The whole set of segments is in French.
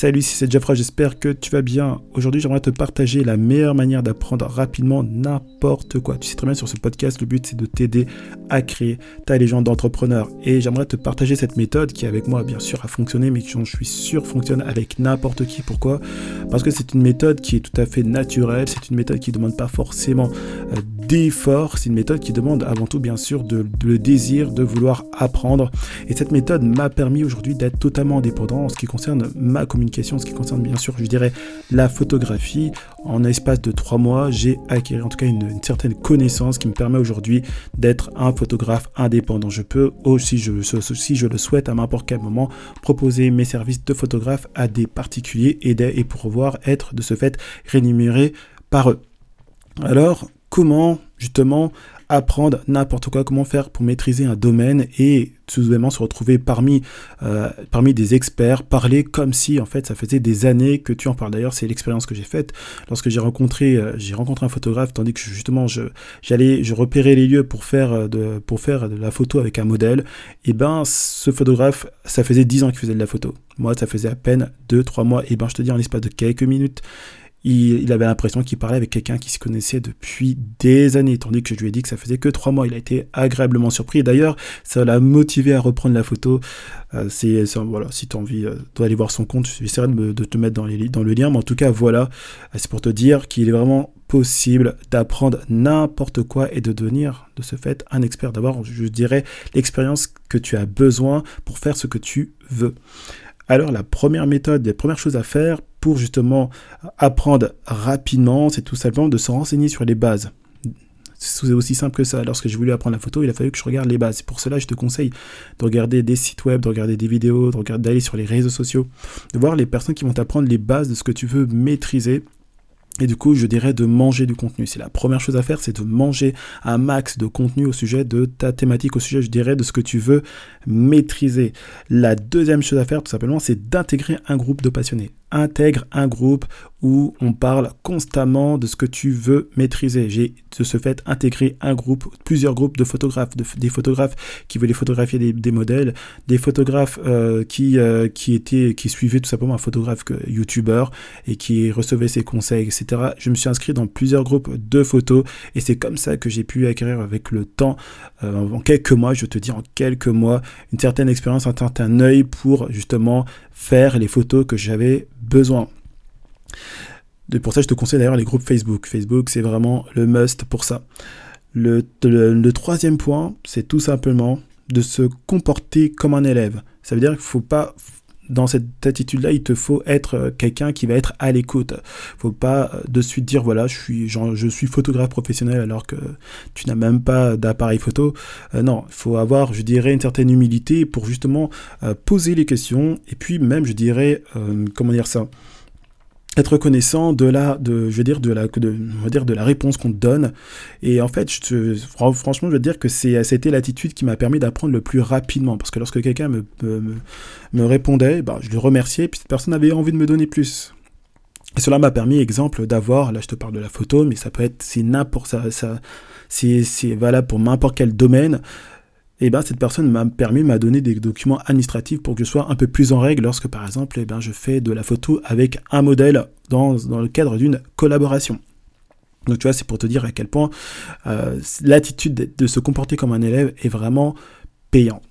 salut, c'est Jeffra, j'espère que tu vas bien. Aujourd'hui, j'aimerais te partager la meilleure manière d'apprendre rapidement n'importe quoi. Tu sais très bien sur ce podcast, le but c'est de t'aider à créer ta légende d'entrepreneur. Et j'aimerais te partager cette méthode qui avec moi bien sûr a fonctionné, mais qui je suis sûr fonctionne avec n'importe qui. Pourquoi? Parce que c'est une méthode qui est tout à fait naturelle, c'est une méthode qui ne demande pas forcément euh, d'effort, c'est une méthode qui demande avant tout bien sûr le désir de vouloir apprendre. Et cette méthode m'a permis aujourd'hui d'être totalement indépendant en ce qui concerne ma communication, ce qui concerne bien sûr, je dirais, la photographie. En espace de trois mois, j'ai acquis en tout cas une, certaine connaissance qui me permet aujourd'hui d'être un photographe indépendant. Je peux aussi, je, si je le souhaite, à n'importe quel moment, proposer mes services de photographe à des particuliers et, et pouvoir être de ce fait rémunéré par eux. Alors, comment justement apprendre n'importe quoi, comment faire pour maîtriser un domaine et soudainement se retrouver parmi, euh, parmi des experts, parler comme si en fait ça faisait des années que tu en parles. D'ailleurs, c'est l'expérience que j'ai faite lorsque j'ai rencontré, euh, rencontré un photographe, tandis que justement je, j'allais, je repérais les lieux pour faire, euh, de, pour faire de la photo avec un modèle. Et ben, ce photographe, ça faisait 10 ans qu'il faisait de la photo. Moi, ça faisait à peine 2-3 mois. Et ben, je te dis, en l'espace de quelques minutes, il, avait l'impression qu'il parlait avec quelqu'un qui se connaissait depuis des années, tandis que je lui ai dit que ça faisait que trois mois. Il a été agréablement surpris. D'ailleurs, ça l'a motivé à reprendre la photo. Euh, c'est, voilà, si tu as envie euh, d'aller voir son compte, j'essaierai de, de te mettre dans, dans le lien. Mais en tout cas, voilà, c'est pour te dire qu'il est vraiment possible d'apprendre n'importe quoi et de devenir de ce fait un expert, d'avoir, je dirais, l'expérience que tu as besoin pour faire ce que tu veux. Alors la première méthode, la première chose à faire pour justement apprendre rapidement, c'est tout simplement de se renseigner sur les bases. C'est aussi simple que ça. Lorsque j'ai voulu apprendre la photo, il a fallu que je regarde les bases. Pour cela, je te conseille de regarder des sites web, de regarder des vidéos, d'aller sur les réseaux sociaux, de voir les personnes qui vont t'apprendre les bases de ce que tu veux maîtriser et du coup, je dirais de manger du contenu. C'est la première chose à faire, c'est de manger un max de contenu au sujet de ta thématique, au sujet, je dirais, de ce que tu veux maîtriser. La deuxième chose à faire, tout simplement, c'est d'intégrer un groupe de passionnés intègre un groupe où on parle constamment de ce que tu veux maîtriser. J'ai de ce fait intégré un groupe, plusieurs groupes de photographes, des photographes qui voulaient photographier des, modèles, des photographes euh, qui, euh, qui, étaient, qui suivaient tout simplement un photographe youtubeur et qui recevaient ses conseils, etc. Je me suis inscrit dans plusieurs groupes de photos et c'est comme ça que j'ai pu acquérir avec le temps, euh, en quelques mois, je te dis en quelques mois, une certaine expérience, un certain œil pour justement faire les photos que j'avais besoin. Pour ça, je te conseille d'ailleurs les groupes Facebook. Facebook, c'est vraiment le must pour ça. Le, le, troisième point, c'est tout simplement de se comporter comme un élève. Ça veut dire qu'il ne faut pas dans cette attitude-là, il te faut être euh, quelqu'un qui va être à l'écoute. Faut pas euh, de suite dire voilà, je suis je suis photographe professionnel alors que tu n'as même pas d'appareil photo. Euh, non, il faut avoir, je dirais, une certaine humilité pour justement poser les questions et puis même, je dirais, comment dire ça être reconnaissant de la, de, je veux dire, de la, réponse qu'on te donne. Et en fait, franchement, je veux dire que c'est, c'était l'attitude qui m'a permis d'apprendre le plus rapidement. Parce que lorsque quelqu'un me, répondait, bah, je le remerciais, et puis cette personne avait envie de me donner plus. Et cela m'a permis, exemple, d'avoir, là je te parle de la photo, mais ça peut être, c'est n'importe ça, ça c'est, valable pour n'importe quel domaine eh ben cette personne m'a permis, m'a donné des documents administratifs pour que je sois un peu plus en règle lorsque par exemple eh ben, je fais de la photo avec un modèle dans, le cadre d'une collaboration. Donc tu vois, c'est pour te dire à quel point euh, l'attitude de se comporter comme un élève est vraiment payant.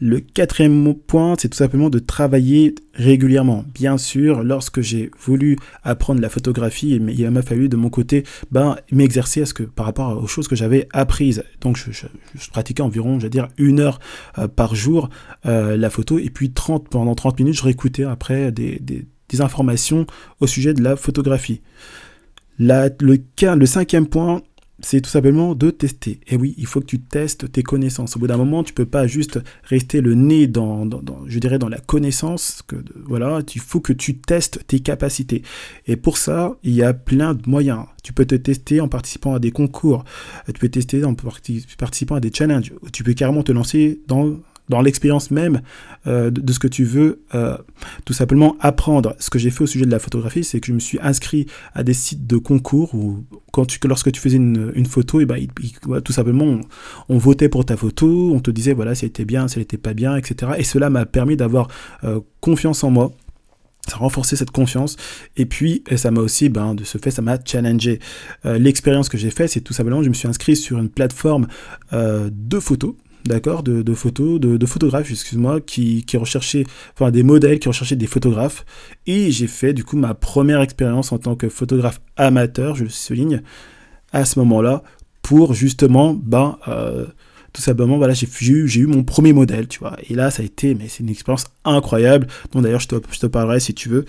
Le quatrième point, c'est tout simplement de travailler régulièrement. Bien sûr, lorsque j'ai voulu apprendre la photographie, il m'a fallu de mon côté ben, m'exercer par rapport aux choses que j'avais apprises. Donc je, pratiquais environ, je vais dire, une heure euh, par jour euh, la photo, et puis 30, pendant 30 minutes, je réécoutais après des, informations au sujet de la photographie. le cinquième point, c'est tout simplement de tester. Et oui, il faut que tu testes tes connaissances. Au bout d'un moment, tu peux pas juste rester le nez dans, je dirais, dans la connaissance. Que, voilà, il faut que tu testes tes capacités. Et pour ça, il y a plein de moyens. Tu peux te tester en participant à des concours. Tu peux tester en participant à des challenges. Tu peux carrément te lancer dans dans l'expérience même euh, de, ce que tu veux euh, tout simplement apprendre. Ce que j'ai fait au sujet de la photographie, c'est que je me suis inscrit à des sites de concours où lorsque tu faisais une, photo, et ben, tout simplement on, votait pour ta photo, on te disait voilà si elle était bien, si elle n'était pas bien, etc. Et cela m'a permis d'avoir euh, confiance en moi ça a renforcé cette confiance et puis ça m'a aussi ben, de ce fait ça m'a challengé l'expérience que j'ai fait c'est tout simplement je me suis inscrit sur une plateforme de photos d'accord, de, photos, de, photographes, excuse-moi, qui, recherchaient, enfin des modèles qui recherchaient des photographes. Et j'ai fait du coup ma première expérience en tant que photographe amateur, je souligne, à ce moment-là, pour justement, ben, euh, tout simplement, voilà, j'ai eu, mon premier modèle, tu vois. Et là, ça a été, mais c'est une expérience incroyable, dont d'ailleurs je te, je te parlerai si tu veux,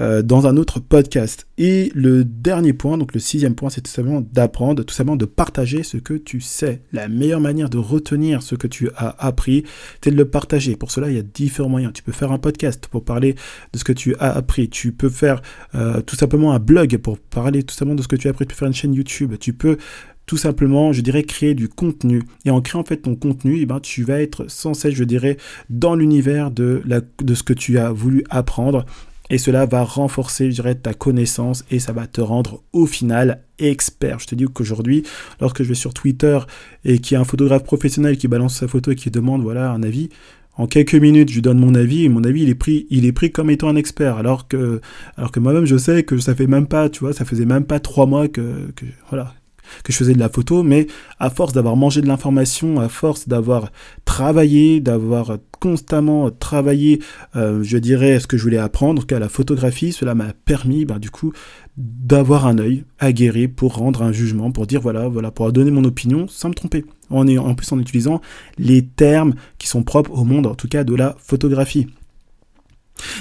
euh, dans un autre podcast. Et le dernier point, donc le sixième point, c'est tout simplement d'apprendre, tout simplement de partager ce que tu sais. La meilleure manière de retenir ce que tu as appris, c'est de le partager. Pour cela, il y a différents moyens. Tu peux faire un podcast pour parler de ce que tu as appris. Tu peux faire euh, tout simplement un blog pour parler tout simplement de ce que tu as appris. Tu peux faire une chaîne YouTube. Tu peux tout simplement, je dirais, créer du contenu. Et en créant en fait ton contenu, eh ben, tu vas être sans cesse, je dirais, dans l'univers de, de ce que tu as voulu apprendre. Et cela va renforcer, je dirais, ta connaissance et ça va te rendre au final expert. Je te dis qu'aujourd'hui, lorsque je vais sur Twitter et qu'il y a un photographe professionnel qui balance sa photo et qui demande voilà un avis, en quelques minutes, je donne mon avis et mon avis, il est pris, il est pris comme étant un expert. Alors que, alors que moi-même, je sais que ça fait même pas, tu vois, ça faisait même pas trois mois que, que voilà, que je faisais de la photo, mais à force d'avoir mangé de l'information, à force d'avoir travaillé, d'avoir constamment travaillé, euh, je dirais, ce que je voulais apprendre, en cas la photographie, cela m'a permis, bah, du coup, d'avoir un œil aguerri pour rendre un jugement, pour dire voilà, voilà, pour donner mon opinion sans me tromper. En, en plus en utilisant les termes qui sont propres au monde, en tout cas de la photographie.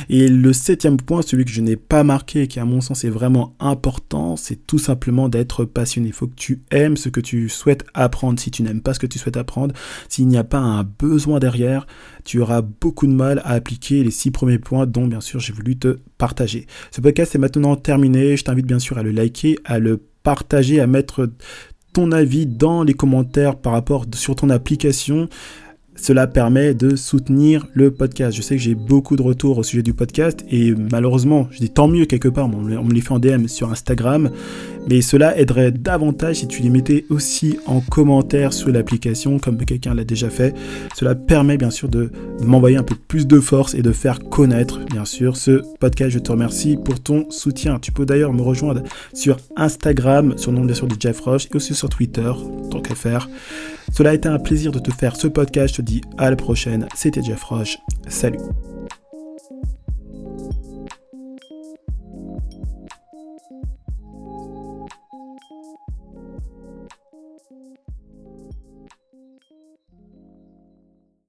Et le septième point, celui que je n'ai pas marqué, qui à mon sens est vraiment important, c'est tout simplement d'être passionné. Il faut que tu aimes ce que tu souhaites apprendre. Si tu n'aimes pas ce que tu souhaites apprendre, s'il n'y a pas un besoin derrière, tu auras beaucoup de mal à appliquer les six premiers points dont bien sûr j'ai voulu te partager. Ce podcast est maintenant terminé. Je t'invite bien sûr à le liker, à le partager, à mettre ton avis dans les commentaires par rapport sur ton application. Cela permet de soutenir le podcast. Je sais que j'ai beaucoup de retours au sujet du podcast et malheureusement, je dis tant mieux quelque part, on me les fait en DM sur Instagram, mais cela aiderait davantage si tu les mettais aussi en commentaire sur l'application comme quelqu'un l'a déjà fait. Cela permet bien sûr de m'envoyer un peu plus de force et de faire connaître bien sûr ce podcast. Je te remercie pour ton soutien. Tu peux d'ailleurs me rejoindre sur Instagram, sur le nom bien sûr de Jeff Roche et aussi sur Twitter, tant qu'à. Cela a été un plaisir de te faire ce podcast. Je te dis à la prochaine. C'était Jeff Roche. Salut.